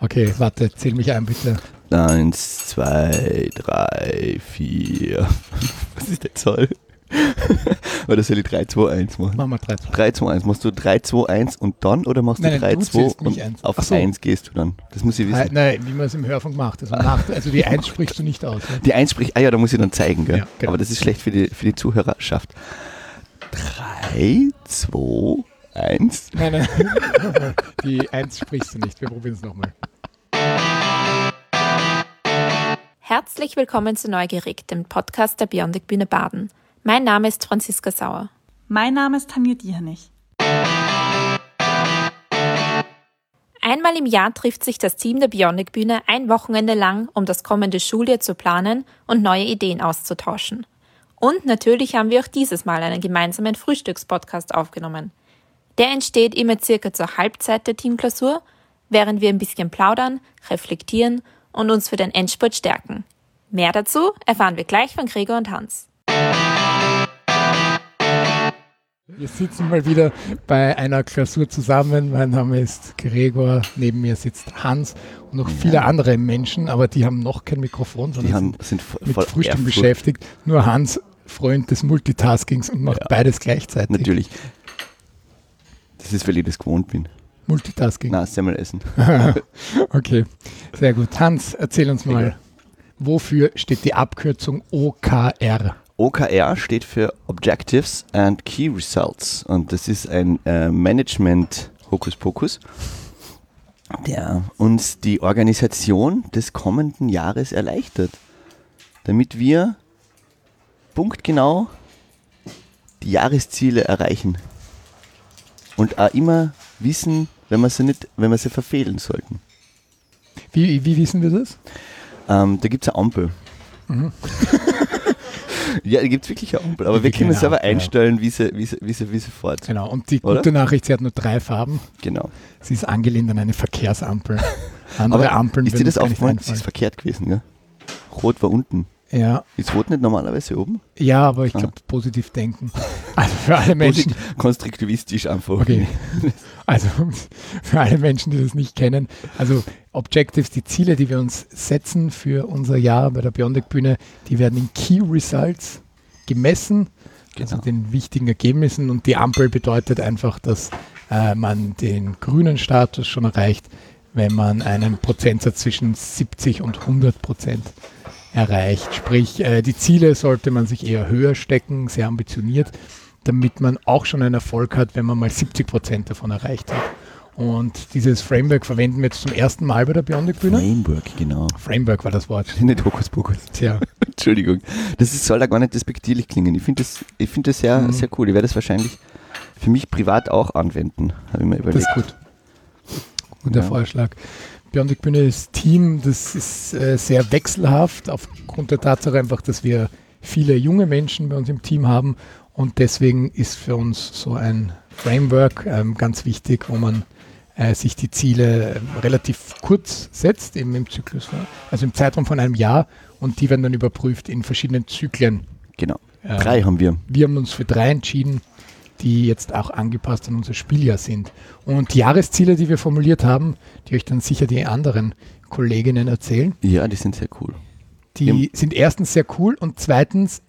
Okay, warte, zähl mich ein, bitte. Eins, zwei, drei, vier. Was ist der Zoll? oder soll ich 3, 2, 1 machen? Machen wir 3, 2. 3, 2, 1. Machst du 3, 2, 1 und dann oder machst du Nein, 3, du 2 zählst mich und eins. auf so. 1 gehst du dann? Das muss ich wissen. Nein, wie man es im Hörfunk macht. Also, nach, also die 1 sprichst du nicht aus. Ne? Die 1 spricht, ah ja, da muss ich dann zeigen, gell? Ja, genau. Aber das ist schlecht für die, für die Zuhörerschaft. 3, 2, 1. Nein, nein. die 1 sprichst du nicht. Wir probieren es nochmal. Herzlich willkommen zu Neugierig, dem Podcast der Biondik Bühne Baden. Mein Name ist Franziska Sauer. Mein Name ist Tanja Diernich. Einmal im Jahr trifft sich das Team der Biondik Bühne ein Wochenende lang, um das kommende Schuljahr zu planen und neue Ideen auszutauschen. Und natürlich haben wir auch dieses Mal einen gemeinsamen Frühstückspodcast aufgenommen. Der entsteht immer circa zur Halbzeit der Teamklausur, während wir ein bisschen plaudern, reflektieren und uns für den Endspurt stärken. Mehr dazu erfahren wir gleich von Gregor und Hans. Wir sitzen mal wieder bei einer Klausur zusammen. Mein Name ist Gregor, neben mir sitzt Hans und noch viele andere Menschen, aber die haben noch kein Mikrofon, Die sondern haben, sind mit voll Frühstück beschäftigt. Nur Hans, Freund des Multitaskings und macht Ja. beides gleichzeitig. Natürlich. Das ist, weil ich das gewohnt bin. Multitasking. Na, Semmel essen. Okay, sehr gut. Hans, erzähl uns mal, wofür steht die Abkürzung OKR? OKR steht für Objectives and Key Results und das ist ein äh, Management Hokuspokus, der uns die Organisation des kommenden Jahres erleichtert, damit wir punktgenau die Jahresziele erreichen und auch immer wissen, wenn wir sie nicht, wenn wir sie verfehlen sollten. Wie, wie wissen wir das? Ähm, da gibt es eine Ampel. ja, da gibt es wirklich eine Ampel. Aber wir können eine selber Ampel, ja. einstellen, wie sie, wie, sie, wie, sie, wie sie fährt. Genau, und die Oder? gute Nachricht, sie hat nur drei Farben. Genau. Sie ist angelehnt an eine Verkehrsampel. Andere Ampeln ist dir das aufgefallen? Das ist verkehrt gewesen, gell? Rot war unten. Ja, Ist Rot nicht normalerweise oben? ja, aber ich Ah. glaube, positiv denken. Also für alle Menschen, Konstruktivistisch einfach. Okay. Also für alle Menschen, die das nicht kennen, also Objectives, die Ziele, die wir uns setzen für unser Jahr bei der Beyondic Bühne, die werden in Key Results gemessen, also Genau. den wichtigen Ergebnissen und die Ampel bedeutet einfach, dass äh, man den grünen Status schon erreicht, wenn man einen Prozentsatz zwischen 70 und 100 Prozent erreicht. Sprich, äh, die Ziele sollte man sich eher höher stecken, sehr ambitioniert, damit man auch schon einen Erfolg hat, wenn man mal 70 Prozent davon erreicht hat. Und dieses Framework verwenden wir jetzt zum ersten Mal bei der Beyondic Bühne. Framework, genau. Framework war das Wort. Nicht Hokuspokus. Tja, Entschuldigung. Das ist, soll da gar nicht despektierlich klingen. Ich finde das, ich find das sehr, Mhm. sehr cool. Ich werde das wahrscheinlich für mich privat auch anwenden, habe ich mir das überlegt. ist gut. Guter Ja. Vorschlag. Beyondic Bühne ist Team, das ist äh, sehr wechselhaft, aufgrund der Tatsache einfach, dass wir viele junge Menschen bei uns im Team haben und deswegen ist für uns so ein Framework ähm, ganz wichtig, wo man äh, sich die Ziele ähm, relativ kurz setzt, eben im Zyklus, also im Zeitraum von einem Jahr und die werden dann überprüft in verschiedenen Zyklen. Genau. Ähm, Drei haben wir. wir haben uns für drei entschieden, die jetzt auch angepasst an unser Spieljahr sind. Und die Jahresziele, die wir formuliert haben, die euch dann sicher die anderen Kolleginnen erzählen, Ja, die sind sehr cool. die sind erstens sehr cool und zweitens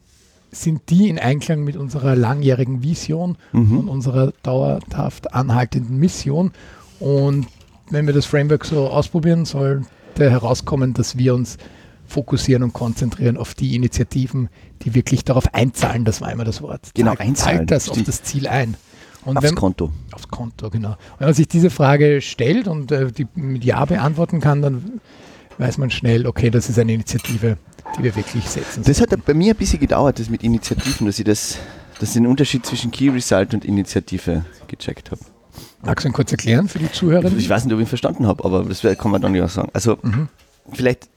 sind die in Einklang mit unserer langjährigen Vision Mhm. und unserer dauerhaft anhaltenden Mission. Und wenn wir das Framework so ausprobieren, sollte herauskommen, dass wir uns fokussieren und konzentrieren auf die Initiativen, die wirklich darauf einzahlen, das war immer das Wort. Genau, Zahlt- einzahlen, Zahlt das auf das Ziel ein. Und Aufs wenn, Konto. aufs Konto, genau. Wenn man sich diese Frage stellt und äh, die mit Ja beantworten kann, dann weiß man schnell, okay, das ist eine Initiative, die wir wirklich setzen. Das hat bei mir ein bisschen gedauert, das mit Initiativen, dass ich das, dass ich den Unterschied zwischen Key Result und Initiative gecheckt habe. Magst du ihn kurz erklären für die Zuhörerinnen? Ich weiß nicht, ob ich ihn verstanden habe, aber das kann man dann ja sagen. Also Mhm. vielleicht,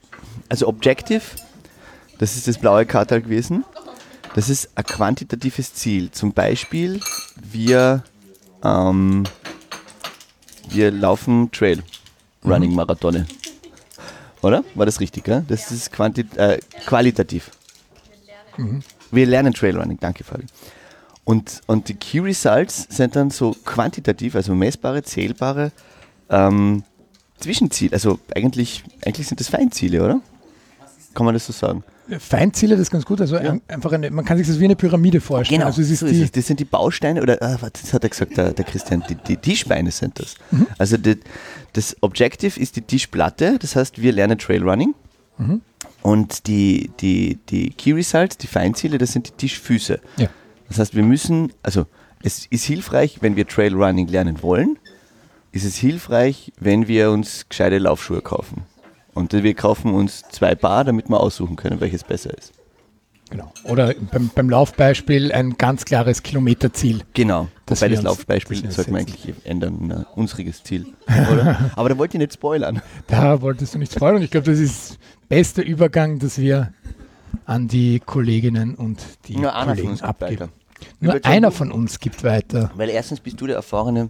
also Objective, das ist das blaue Kartal gewesen. Das ist ein quantitatives Ziel. Zum Beispiel, wir, ähm, wir laufen Trail, Running Marathone. Oder? War das richtig? Gell? Das ist quanti äh, qualitativ. Wir lernen Trailrunning, danke Fabi. Und, und die Key Results sind dann so quantitativ, also messbare, zählbare ähm, Zwischenziele, also eigentlich, eigentlich sind das Feinziele, oder? Kann man das so sagen? Feinziele, das ist ganz gut. Also Ja. ein- einfach eine, man kann sich das wie eine Pyramide vorstellen. also es ist so die. Das sind die Bausteine, oder ah, das hat er gesagt, der, der Christian, die, die Tischbeine sind das. Also die, das Objective ist die Tischplatte, das heißt, wir lernen Trailrunning. Und die, die, die Key Results, die Feinziele, das sind die Tischfüße. Ja. Das heißt, wir müssen, also es ist hilfreich, wenn wir Trailrunning lernen wollen, ist es hilfreich, wenn wir uns gescheite Laufschuhe kaufen. Und wir kaufen uns zwei Paar, damit wir aussuchen können, welches besser ist. Genau. Oder beim, beim Laufbeispiel ein ganz klares Kilometerziel. Genau. Dass Wobei das Laufbeispiel sollte man setzen. eigentlich ändern, ein unsriges Ziel. Oder? Aber da wollte ich nicht spoilern. Da wolltest du nichts freuen und ich glaube, das ist bester Übergang, dass wir an die Kolleginnen und die von Kollegen abgeben. weiter. Nur einer von uns gibt weiter. Weil erstens bist du der erfahrene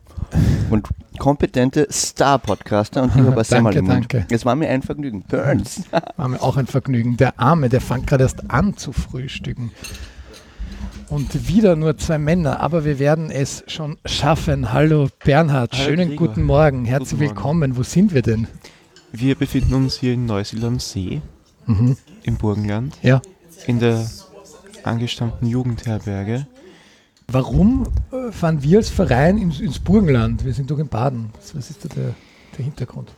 und kompetente Star-Podcaster und ich habe ein Semmel im Mund. danke. Es war mir ein Vergnügen. Burns. War mir auch ein Vergnügen. Der Arme, der fängt gerade erst an zu frühstücken. Und wieder nur zwei Männer, aber wir werden es schon schaffen. Hallo Bernhard, Hallo schönen Gregor. guten Morgen. Herzlich Guten Morgen. willkommen. Wo sind wir denn? Wir befinden uns hier in Neusiedl am See Mhm. im Burgenland Ja. in der angestammten Jugendherberge. Warum äh, fahren wir als Verein ins, ins Burgenland? Wir sind doch in Baden. Was, ist da der, der Hintergrund?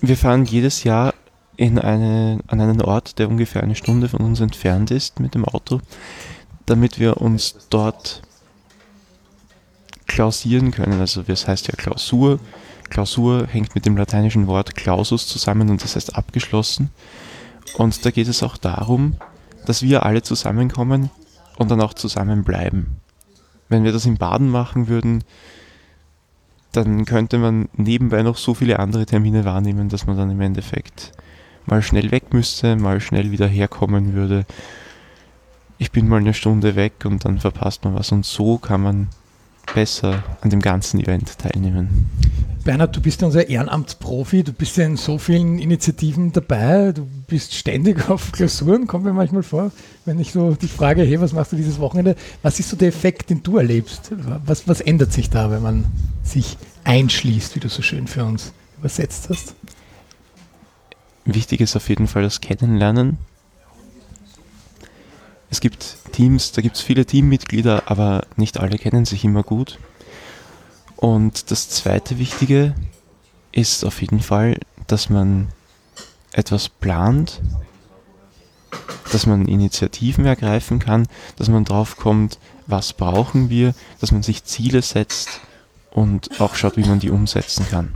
Wir fahren jedes Jahr in eine, an einen Ort, der ungefähr eine Stunde von uns entfernt ist mit dem Auto, damit wir uns dort klausieren können. Also das heißt ja Klausur. Klausur hängt mit dem lateinischen Wort clausus zusammen und das heißt abgeschlossen. Und da geht es auch darum, dass wir alle zusammenkommen und dann auch zusammenbleiben. Wenn wir das in Baden machen würden, dann könnte man nebenbei noch so viele andere Termine wahrnehmen, dass man dann im Endeffekt mal schnell weg müsste, mal schnell wieder herkommen würde. Ich bin mal eine Stunde weg und dann verpasst man was. Und so kann man besser an dem ganzen Event teilnehmen. Bernhard, du bist ja unser Ehrenamtsprofi, du bist ja in so vielen Initiativen dabei, du bist ständig auf Klausuren, kommt mir manchmal vor, wenn ich so die Frage, hey, was machst du dieses Wochenende? Was ist so der Effekt, den du erlebst? Was, was ändert sich da, wenn man sich einschließt, wie du so schön für uns übersetzt hast? Wichtig ist auf jeden Fall das Kennenlernen. Es gibt Teams, da gibt es viele Teammitglieder, aber nicht alle kennen sich immer gut. Und das zweite Wichtige ist auf jeden Fall, dass man etwas plant, dass man Initiativen ergreifen kann, dass man drauf kommt, was brauchen wir, dass man sich Ziele setzt und auch schaut, wie man die umsetzen kann.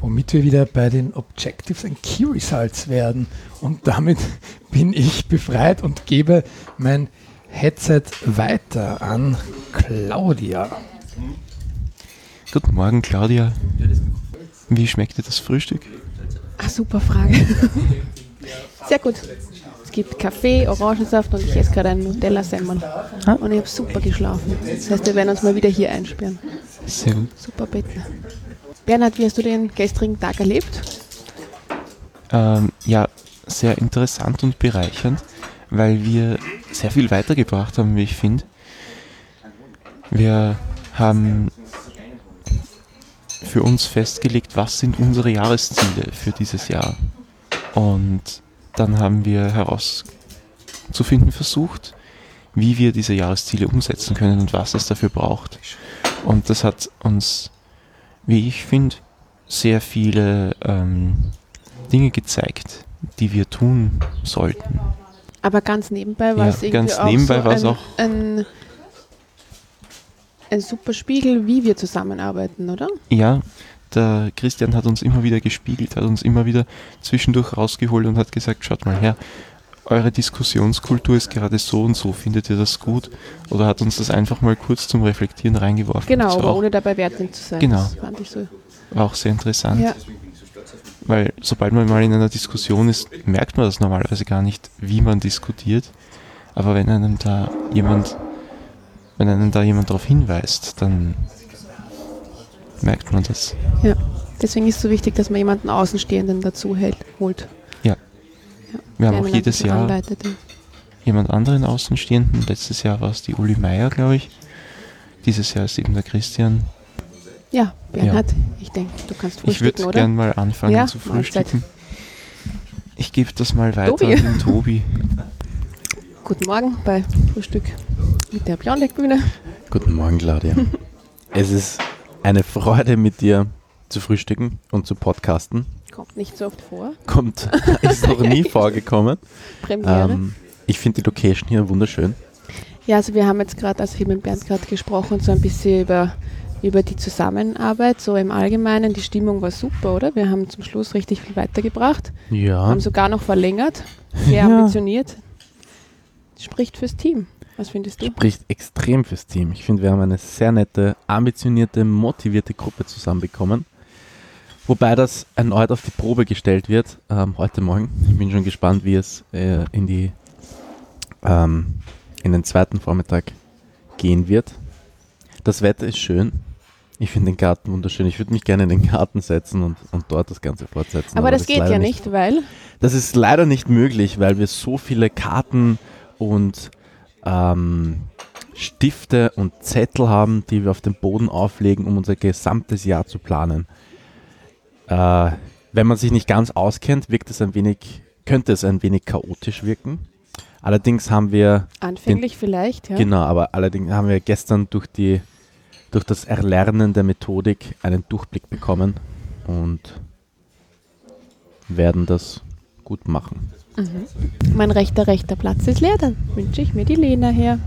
Womit wir wieder bei den Objectives and Key Results werden. Und damit bin ich befreit und gebe mein Headset weiter an Claudia. Guten Morgen, Claudia. Wie schmeckt dir das Frühstück? Ah, super Frage. Sehr gut. Es gibt Kaffee, Orangensaft und ich esse gerade einen Nutella-Semmel. Und ich habe super geschlafen. Das heißt, wir werden uns mal wieder hier einsperren. Sehr gut. Super Betten. Bernhard, wie hast du den gestrigen Tag erlebt? Ähm, ja, sehr interessant und bereichernd, weil wir sehr viel weitergebracht haben, wie ich finde. Wir haben für uns festgelegt, was sind unsere Jahresziele für dieses Jahr. Und dann haben wir herauszufinden versucht, wie wir diese Jahresziele umsetzen können und was es dafür braucht. Und das hat uns, wie ich finde, sehr viele ähm, Dinge gezeigt, die wir tun sollten. Aber ganz nebenbei war Ja, es irgendwie ganz auch, nebenbei so ein, auch- ein, ein super Spiegel, wie wir zusammenarbeiten, oder? Ja, der Christian hat uns immer wieder gespiegelt, hat uns immer wieder zwischendurch rausgeholt und hat gesagt, schaut mal her, eure Diskussionskultur ist gerade so und so, findet ihr das gut? Oder hat uns das einfach mal kurz zum Reflektieren reingeworfen. Genau, aber ohne dabei wertend zu sein. Genau. Das fand ich so. war auch sehr interessant, Ja, weil sobald man mal in einer Diskussion ist, merkt man das normalerweise gar nicht, wie man diskutiert. Aber wenn einem da jemand, wenn einem da jemand darauf hinweist, dann merkt man das. ja. Deswegen ist es so wichtig, dass man jemanden Außenstehenden dazu hält, holt. Ja. Ja, Wir haben auch einen jedes Jahr anleitet, ja. jemand anderen Außenstehenden. Letztes Jahr war es die Uli Meier, glaube ich. Dieses Jahr ist eben der Christian. Ja, Bernhard, ich denke, du kannst Ich frühstücken, würde oder? gern mal anfangen Ja, zu Mahlzeit. frühstücken. Ich gebe das mal weiter Tobi. an den Tobi. Guten Morgen bei Frühstück der Biondeck-Bühne. Guten Morgen, Claudia. es ist eine Freude, mit dir zu frühstücken und zu podcasten. Kommt nicht so oft vor. Kommt, ist noch nie vorgekommen. Premiere. Ähm, ich finde die Location hier wunderschön. Ja, also wir haben jetzt gerade, also ich habe mit Bernd gerade gesprochen, so ein bisschen über, über die Zusammenarbeit, so im Allgemeinen. Die Stimmung war super, oder? Wir haben zum Schluss richtig viel weitergebracht, Ja. haben sogar noch verlängert, sehr Ja. ambitioniert. Spricht fürs Team. Was findest du? Spricht extrem fürs Team. Ich finde, wir haben eine sehr nette, ambitionierte, motivierte Gruppe zusammenbekommen. Wobei das erneut auf die Probe gestellt wird ähm, heute Morgen. Ich bin schon gespannt, wie es äh, in, die, ähm, in den zweiten Vormittag gehen wird. Das Wetter ist schön. Ich finde den Garten wunderschön. Ich würde mich gerne in den Garten setzen und, und dort das Ganze fortsetzen. Aber das geht leider ja nicht, weil das ist leider nicht möglich, weil wir so viele Karten und ähm, Stifte und Zettel haben, die wir auf den Boden auflegen, um unser gesamtes Jahr zu planen. Äh, wenn man sich nicht ganz auskennt, wirkt es ein wenig, könnte es ein wenig chaotisch wirken. Allerdings haben wir anfänglich vielleicht, ja. Genau, aber allerdings haben wir gestern durch, die, durch das Erlernen der Methodik einen Durchblick bekommen und werden das gut machen. Mein rechter, rechter Platz ist leer, dann wünsche ich mir die Lena her.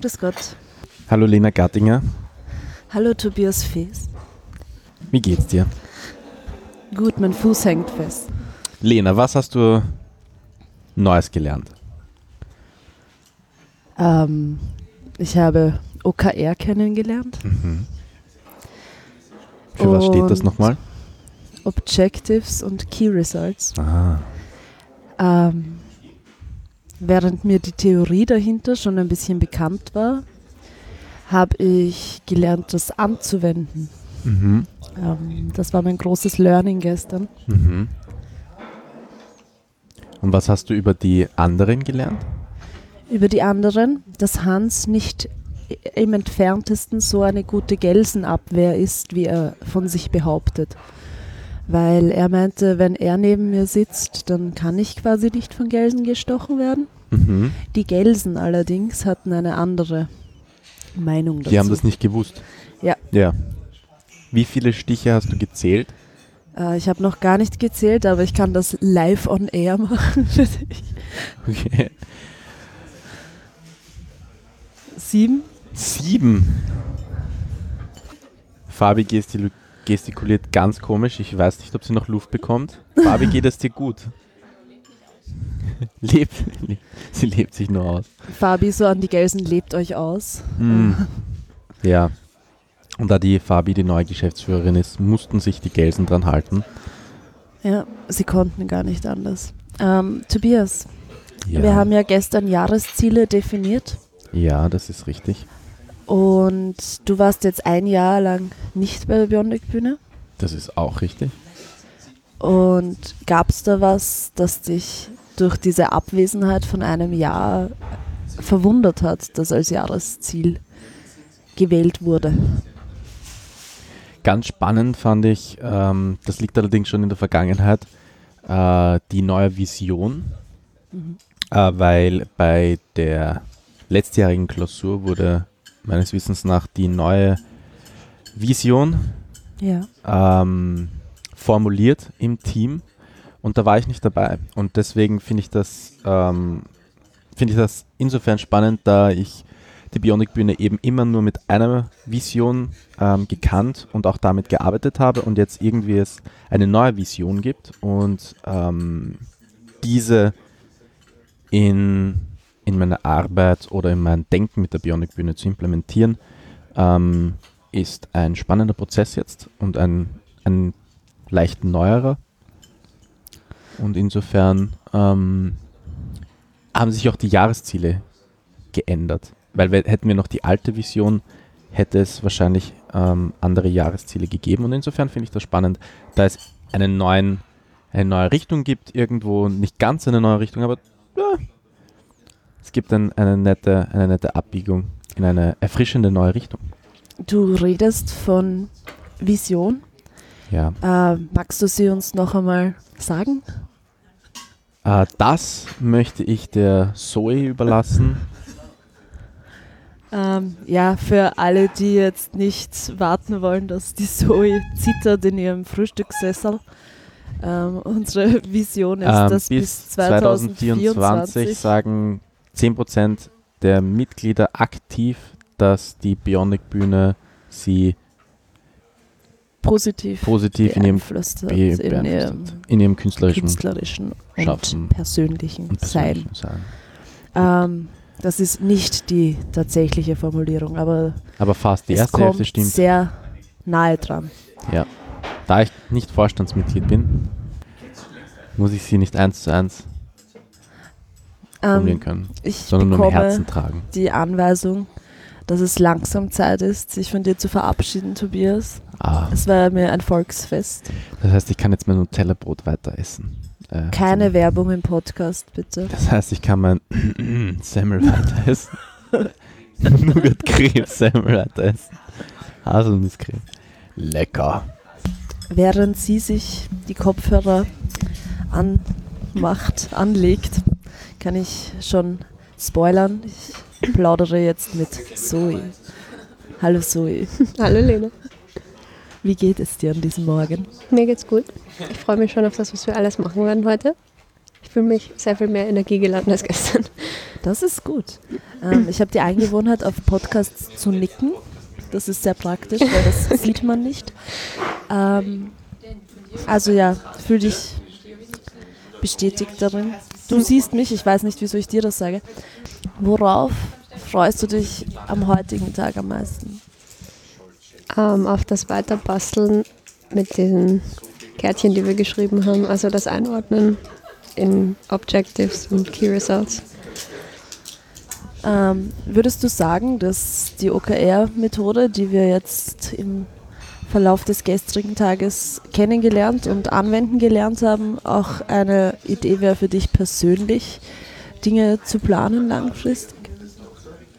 Grüß Gott. Hallo Lena Gattinger, Hallo Tobias Fees. wie geht's dir? Gut, mein Fuß hängt fest. Lena, was hast du Neues gelernt? Ähm, ich habe OKR kennengelernt. Für was steht das Und- nochmal? Objectives und Key Results. Ah, Ähm, während mir die Theorie dahinter schon ein bisschen bekannt war, habe ich gelernt, das anzuwenden. mhm. Ähm, das war mein großes Learning gestern. Mhm. Und was hast du über die anderen gelernt? Über die anderen, dass Hans nicht im entferntesten so eine gute Gelsenabwehr ist, wie er von sich behauptet. Weil er meinte, wenn er neben mir sitzt, dann kann ich quasi nicht von Gelsen gestochen werden. Mhm. Die Gelsen allerdings hatten eine andere Meinung dazu. Die haben das nicht gewusst. Ja. Ja. Wie viele Stiche hast du gezählt? äh, ich habe noch gar nicht gezählt, aber ich kann das live on air machen. Okay. Sieben? Sieben. Fabi gestil gestikuliert ganz komisch. Ich weiß nicht, ob sie noch Luft bekommt. Fabi, geht es dir gut? lebt. le- Sie lebt sich nur aus. Fabi so an die Gelsen, lebt euch aus. Mm. Ja. Und da die Fabi die neue Geschäftsführerin ist, mussten sich die Gelsen dran halten. Ja, sie konnten gar nicht anders. Ähm, Tobias, Ja. wir haben ja gestern Jahresziele definiert ja, das ist richtig. Und du warst jetzt ein Jahr lang nicht bei der Bionic-Bühne. Das ist auch richtig. Und gab es da was, das dich durch diese Abwesenheit von einem Jahr verwundert hat, das als Jahresziel gewählt wurde? Ganz spannend fand ich, ähm, das liegt allerdings schon in der Vergangenheit, äh, die neue Vision, äh, weil bei der letztjährigen Klausur wurde meines Wissens nach die neue Vision Ja. ähm, formuliert im Team und da war ich nicht dabei und deswegen finde ich das ähm, finde ich das insofern spannend, da ich die Bionic Bühne eben immer nur mit einer Vision ähm, gekannt und auch damit gearbeitet habe und jetzt irgendwie es eine neue Vision gibt und ähm, diese in, in meine Arbeit oder in mein Denken mit der Bionic Bühne zu implementieren, ähm, ist ein spannender Prozess jetzt und ein, ein leicht neuerer. Und insofern ähm, haben sich auch die Jahresziele geändert. Weil wir, hätten wir noch die alte Vision, hätte es wahrscheinlich ähm, andere Jahresziele gegeben. Und insofern finde ich das spannend, da es einen neuen, eine neue Richtung gibt, irgendwo nicht ganz eine neue Richtung, aber ja, es gibt ein, eine, nette, eine nette Abbiegung in eine erfrischende neue Richtung. du redest von Vision. Ja. Äh, magst du sie uns noch einmal sagen? Äh, das möchte ich der Zoe überlassen. Ähm, ja, für alle, die jetzt nicht warten wollen, dass die Zoe zittert in ihrem Frühstückssessel. Ähm, unsere Vision ist, Ähm, dass bis bis 2024 2024 sagen 10% der Mitglieder aktiv, dass die Bionic-Bühne sie positiv positiv in ihrem, beeinflusst hat, be- in ihrem in ihrem künstlerischen künstlerischen Schaffen und persönlichen und Sein. persönlichen Sein. Ähm, das ist nicht die tatsächliche Formulierung, aber Aber fast die es erste kommt Hälfte stimmt. sehr nahe dran. Da ich nicht Vorstandsmitglied bin, muss ich sie nicht eins zu eins formulieren Ähm, können, ich sondern nur im Herzen tragen. die Anweisung, dass es langsam Zeit ist, sich von dir zu verabschieden, Tobias. Ah, Es war mir ein Volksfest. das heißt, ich kann jetzt mein Nutella-Brot weiter essen. Äh, Keine Werbung im Podcast, bitte. Das heißt, ich kann mein Semmel weiter essen. Nougat-Creme Semmel weiter essen. Haselnusscreme. Lecker. Während sie sich die Kopfhörer anmacht, anlegt, kann ich schon spoilern. Ich plaudere jetzt mit Zoe. Hallo Zoe, Hallo Lena. wie geht es dir an diesem Morgen? Mir geht's gut. Ich freue mich schon auf das, was wir alles machen werden heute. Ich fühle mich sehr viel mehr Energie geladen als gestern. Das ist gut. Ähm, ich habe die Angewohnheit, auf Podcasts zu nicken. Das ist sehr praktisch, weil das sieht man nicht. Ähm, also ja, fühl dich bestätigt darin. Du siehst mich, ich weiß nicht, wieso ich dir das sage. Worauf freust du dich am heutigen Tag am meisten? Ähm, auf das Weiterbasteln mit diesen Kärtchen, die wir geschrieben haben. Also das Einordnen in Objectives und Key Results. Ähm, würdest du sagen, dass die OKR-Methode, die wir jetzt im Verlauf des gestrigen Tages kennengelernt und anwenden gelernt haben, auch eine Idee wäre für dich persönlich, Dinge zu planen langfristig?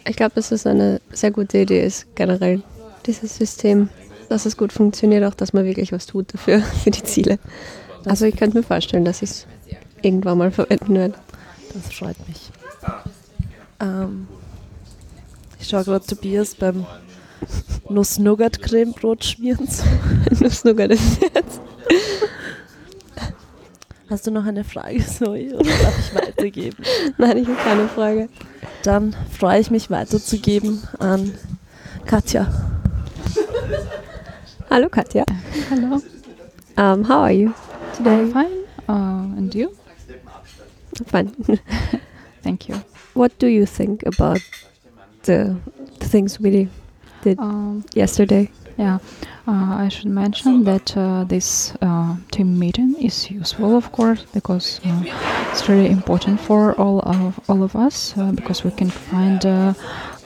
Ich glaube, dass es eine sehr gute Idee ist, generell dieses System, dass es gut funktioniert, auch dass man wirklich was tut dafür, für die Ziele. Also ich könnte mir vorstellen, dass ich es irgendwann mal verwenden werde. Das freut mich. Ähm, ich schaue gerade Tobias beim Nuss-Nougat-Creme-Brot schmieren zu. Nuss-Nougat ist jetzt. Hast du noch eine Frage, Zoe, oder darf ich weitergeben? Nein, ich habe keine Frage. Dann freue ich mich weiterzugeben an Katja. Hallo Katja. Hello. Um, how are you today? Fine. Uh, and you? Fine. Thank you. What do you think about the, the things we did Um, yesterday? yeah, uh, I should mention that uh, this uh, team meeting is useful, of course, because uh, it's really important for all of all of us uh, because we can find uh,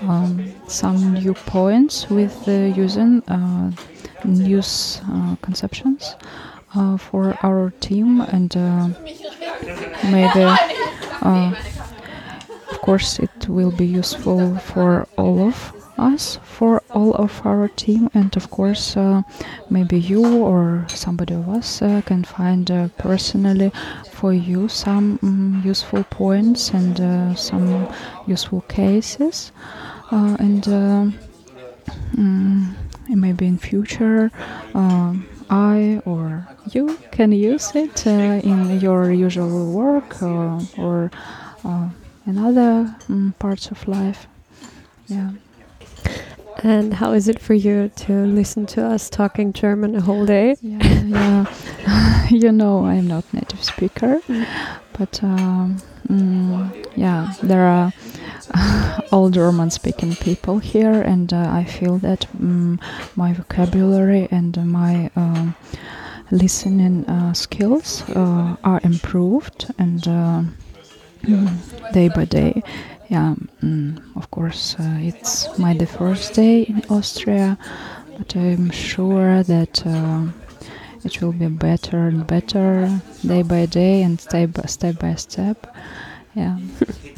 um, some new points with uh, using uh, news uh, conceptions uh, for our team and uh, maybe. Uh, of course, it will be useful for all of us, for all of our team, and of course, uh, maybe you or somebody of us uh, can find uh, personally for you some mm, useful points and uh, some useful cases, uh, and uh, mm, maybe in future. I or you can use it in your usual work or in other mm, parts of life. Yeah. And how is it for you to listen to us talking German a whole day? Yeah, yeah. you know, I'm not native speaker, but um, mm, yeah, there are all German-speaking people here, and uh, I feel that mm, my vocabulary and uh, my um, listening uh, skills uh, are improved, and uh, mm, day by day. Yeah, mm, of course, uh, it's my the first day in Austria, but I'm sure that uh, it will be better and better day by day and step by step by step. Yeah,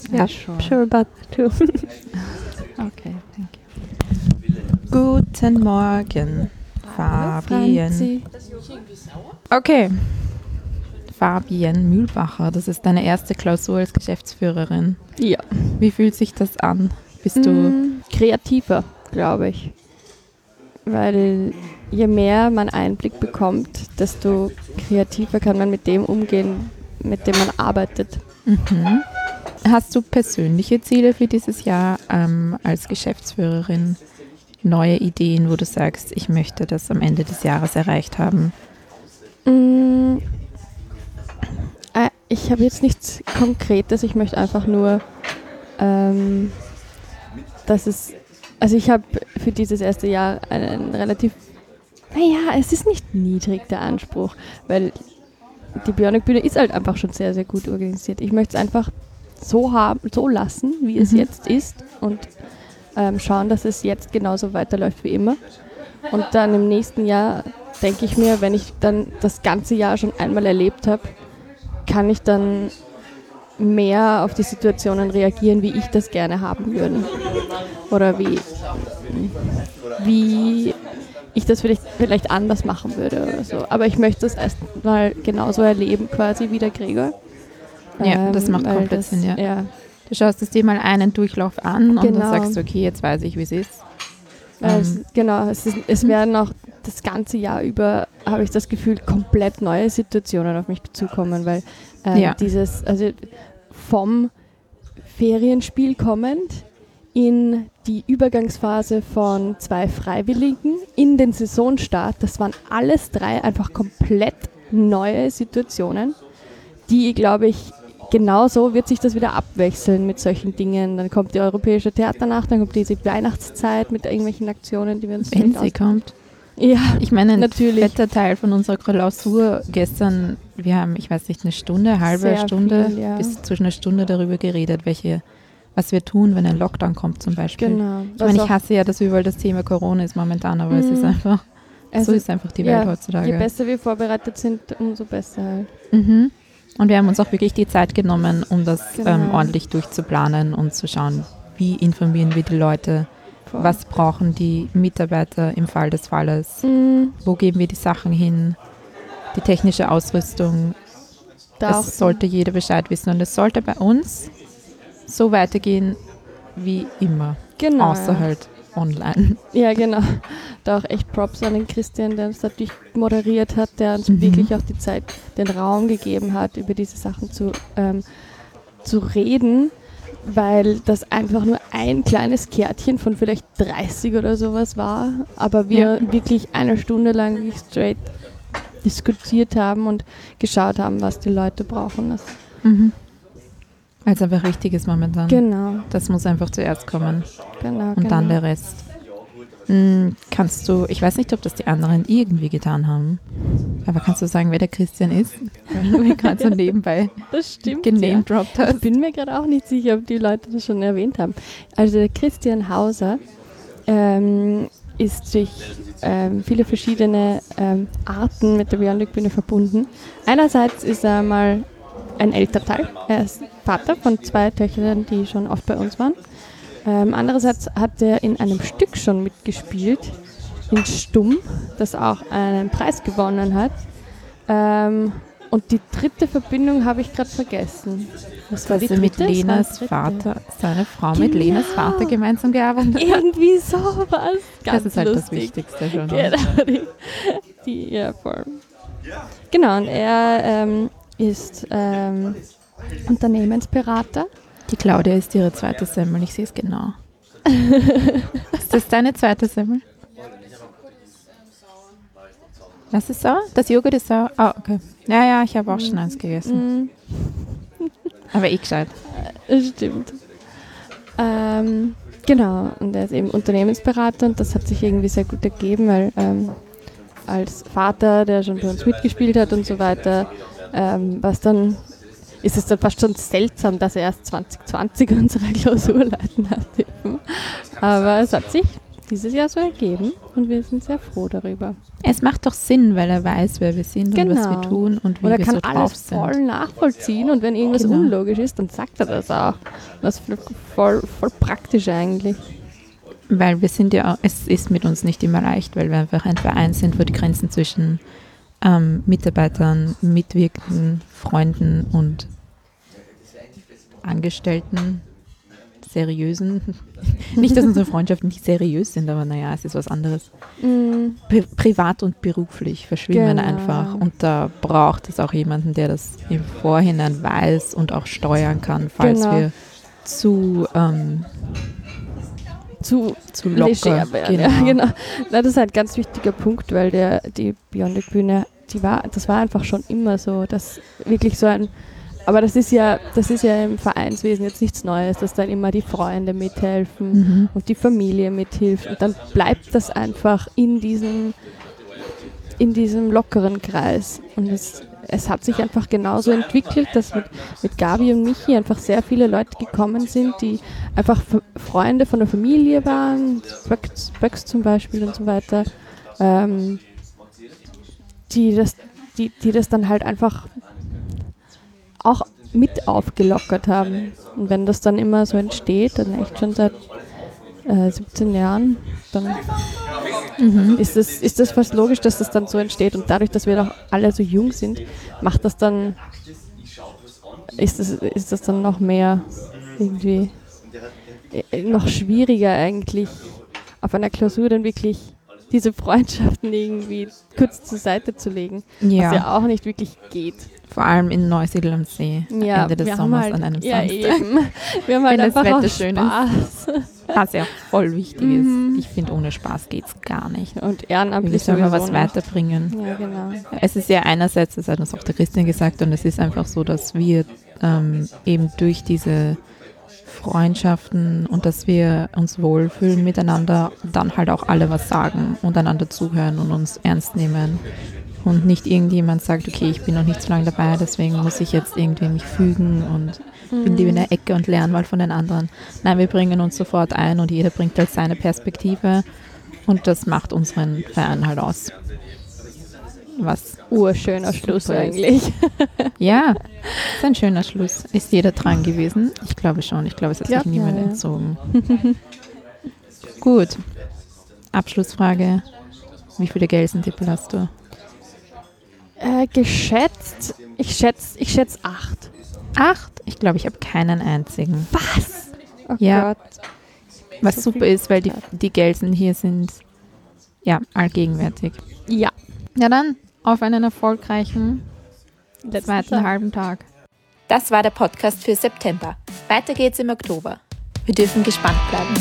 I'm Yeah, sure. Sure about that too. Okay, thank you. Guten Morgen, Fabian. Okay. Fabian Mühlbacher, das ist deine erste Klausur als Geschäftsführerin. Ja. Wie fühlt sich das an? Bist du Mm, kreativer, glaube ich. Weil je mehr man Einblick bekommt, desto kreativer kann man mit dem umgehen, mit dem man arbeitet. Mhm. Hast du persönliche Ziele für dieses Jahr ähm, als Geschäftsführerin? Neue Ideen, wo du sagst, ich möchte das am Ende des Jahres erreicht haben? Mm, äh, ich habe jetzt nichts Konkretes, ich möchte einfach nur, ähm, dass es, also ich habe für dieses erste Jahr einen relativ, naja, es ist nicht niedrig der Anspruch, weil die Bionic Bühne ist halt einfach schon sehr, sehr gut organisiert. Ich möchte es einfach so haben, so lassen, wie es Mhm. jetzt ist und ähm, schauen, dass es jetzt genauso weiterläuft wie immer. Und dann im nächsten Jahr denke ich mir, wenn ich dann das ganze Jahr schon einmal erlebt habe, kann ich dann mehr auf die Situationen reagieren, wie ich das gerne haben würde. Oder wie, wie ich das vielleicht, vielleicht anders machen würde oder so. Aber ich möchte das erstmal genauso erleben, quasi wie der Gregor. Ja, das Ähm, macht weil komplett das- Sinn, ja. ja. Du schaust es dir mal einen Durchlauf an und Genau. dann sagst du, okay, jetzt weiß ich, wie es ist. Es, Ähm, genau, es, ist, es werden auch das ganze Jahr über, habe ich das Gefühl, komplett neue Situationen auf mich zukommen, weil ähm, Ja. dieses, also vom Ferienspiel kommend in die Übergangsphase von zwei Freiwilligen in den Saisonstart, das waren alles drei einfach komplett neue Situationen, die, glaube ich, genauso wird sich das wieder abwechseln mit solchen Dingen. Dann kommt die Europäische Theaternacht, dann kommt diese Weihnachtszeit mit irgendwelchen Aktionen, die wir uns wenn sie kommt. Ja, Ich meine, ein natürlich. fetter Teil von unserer Klausur gestern, wir haben, ich weiß nicht, eine Stunde, halbe Sehr Stunde, viel, ja. bis zu einer Stunde darüber geredet, welche, was wir tun, wenn ein Lockdown kommt zum Beispiel. Genau. Ich meine, ich hasse ja, dass überall das Thema Corona ist momentan, aber es ist Mhm. einfach, Also, so ist einfach die ja, Welt heutzutage. Je besser wir vorbereitet sind, umso besser halt. Mhm. Und wir haben uns auch wirklich die Zeit genommen, um das Genau. ähm, ordentlich durchzuplanen und zu schauen, wie informieren wir die Leute, Voll. was brauchen die Mitarbeiter im Fall des Falles, Mhm, wo geben wir die Sachen hin, die technische Ausrüstung. da auch, Es sollte jeder Bescheid wissen und es sollte bei uns so weitergehen wie immer, genau, außer halt online. Ja, genau. Da auch echt Props an den Christian, der uns natürlich moderiert hat, der uns Mhm. wirklich auch die Zeit, den Raum gegeben hat, über diese Sachen zu, ähm, zu reden, weil das einfach nur ein kleines Kärtchen von vielleicht 30 oder sowas war, aber wir wirklich eine Stunde lang straight diskutiert haben und geschaut haben, was die Leute brauchen. Das, Mhm. Weil es einfach wichtig ist momentan. genau, Das muss einfach zuerst kommen. genau. und genau. dann der Rest. Hm, kannst du, ich weiß nicht, ob das die anderen irgendwie getan haben, aber kannst du sagen, wer der Christian ist? Weil du mich gerade so nebenbei das stimmt. ja. genamedroppt Ich hast. bin mir gerade auch nicht sicher, ob die Leute das schon erwähnt haben. Also der Christian Hauser ähm, ist durch ähm, viele verschiedene ähm, Arten mit der Bionic Bühne verbunden. Einerseits ist er mal ein Elternteil. Er ist Vater von zwei Töchtern, die schon oft bei uns waren. Ähm, andererseits hat er in einem Stück schon mitgespielt, in Stumm, das auch einen Preis gewonnen hat. Ähm, und die dritte Verbindung habe ich gerade vergessen. Was war die mit dritte? War Lenas. Vater, seine Frau mit Genau. Lenas Vater gemeinsam gearbeitet? Irgendwie sowas. Ganz das ist halt das lustig. Wichtigste schon. Genau, die, die ja, voll. Genau, und er ähm, ist ähm, Unternehmensberater. Die Claudia ist ihre zweite Semmel, ich sehe es genau. ist das deine zweite Semmel? Was ist sauer? Das Joghurt ist sauer? Ah, okay. Ja, ja, ich habe auch schon eins gegessen. Mm, Aber eh gescheit. das stimmt. Ähm, genau, und er ist eben Unternehmensberater und das hat sich irgendwie sehr gut ergeben, weil ähm, als Vater, der schon bei uns mitgespielt hat und so weiter, ähm, was dann ist es dann fast schon seltsam, dass er erst 2020 unsere Klausur leiten hat. Aber es hat sich dieses Jahr so ergeben und wir sind sehr froh darüber. Es macht doch Sinn, weil er weiß, wer wir sind und was wir Genau. tun und wie Und er wir kann so drauf alles sind. voll nachvollziehen und wenn irgendwas Genau. unlogisch ist, dann sagt er das auch. Das ist voll, voll praktisch eigentlich. Weil wir sind ja, es ist mit uns nicht immer leicht, weil wir einfach ein Verein sind, wo die Grenzen zwischen ähm, Mitarbeitern, Mitwirkenden, Freunden und Angestellten, seriösen, nicht, dass unsere Freundschaften nicht seriös sind, aber naja, es ist was anderes. Mm, Pri privat und beruflich verschwimmen Genau. einfach. Und da braucht es auch jemanden, der das im Vorhinein weiß und auch steuern kann, falls Genau. wir zu, ähm, zu zu locker leger werden. Ja, genau. Na, das ist ein ganz wichtiger Punkt, weil der, die Bionic Bühne, die war, das war einfach schon immer so, dass wirklich so ein, aber das ist ja, das ist ja im Vereinswesen jetzt nichts Neues, dass dann immer die Freunde mithelfen Mhm. und die Familie mithilft. Und dann bleibt das einfach in diesem, in diesem lockeren Kreis. Und es, es hat sich einfach genauso entwickelt, dass mit, mit Gabi und Michi einfach sehr viele Leute gekommen sind, die einfach F Freunde von der Familie waren, Böcks, Böcks zum Beispiel und so weiter, ähm, die, das, die, die das dann halt einfach auch mit aufgelockert haben. Und wenn das dann immer so entsteht, dann echt schon seit äh, 17 Jahren, dann Mhm. ist das, ist das fast logisch, dass das dann so entsteht. Und dadurch, dass wir doch alle so jung sind, macht das dann, ist das, ist das dann noch mehr irgendwie äh, noch schwieriger eigentlich auf einer Klausur dann wirklich diese Freundschaften irgendwie kurz zur Seite zu legen, Ja, was ja auch nicht wirklich geht. Vor allem in Neusiedl am See, Ja, Ende des wir Sommers halt, an einem ja, Samstag. Eben. Wir haben halt Wenn das einfach Wetter schön ist. Spaß. Was ja voll wichtig Mhm. ist. Ich finde, ohne Spaß geht es gar nicht. Und ehrenamtlich soll man was sowieso nicht. weiterbringen? Ja, genau. Es ist ja einerseits, das hat uns auch der Christian gesagt, und es ist einfach so, dass wir ähm, eben durch diese Freundschaften und dass wir uns wohlfühlen miteinander, dann halt auch alle was sagen und einander zuhören und uns ernst nehmen. Und nicht irgendjemand sagt, okay, ich bin noch nicht so lange dabei, deswegen muss ich jetzt irgendwie mich fügen und bin lieber in der Ecke und lerne mal von den anderen. Nein, wir bringen uns sofort ein und jeder bringt halt seine Perspektive und das macht unseren Verein halt aus. Was Urschöner Schluss eigentlich. ja, ist ein schöner Schluss. Ist jeder dran gewesen? Ich glaube schon. Ich glaube, es hat Glaub, sich niemand ja, ja. entzogen. Gut. Abschlussfrage. Wie viele Gelsendippel hast du? Äh, geschätzt, ich schätze ich schätz acht. Acht? Ich glaube, ich habe keinen einzigen. Was? Oh Ja. Gott. Was So super ist, weil die, die Gelsen hier sind ja allgegenwärtig. Ja. Ja, dann auf einen erfolgreichen Letzten zweiten Tag. halben Tag. Das war der Podcast für September. Weiter geht's im Oktober. Wir dürfen gespannt bleiben.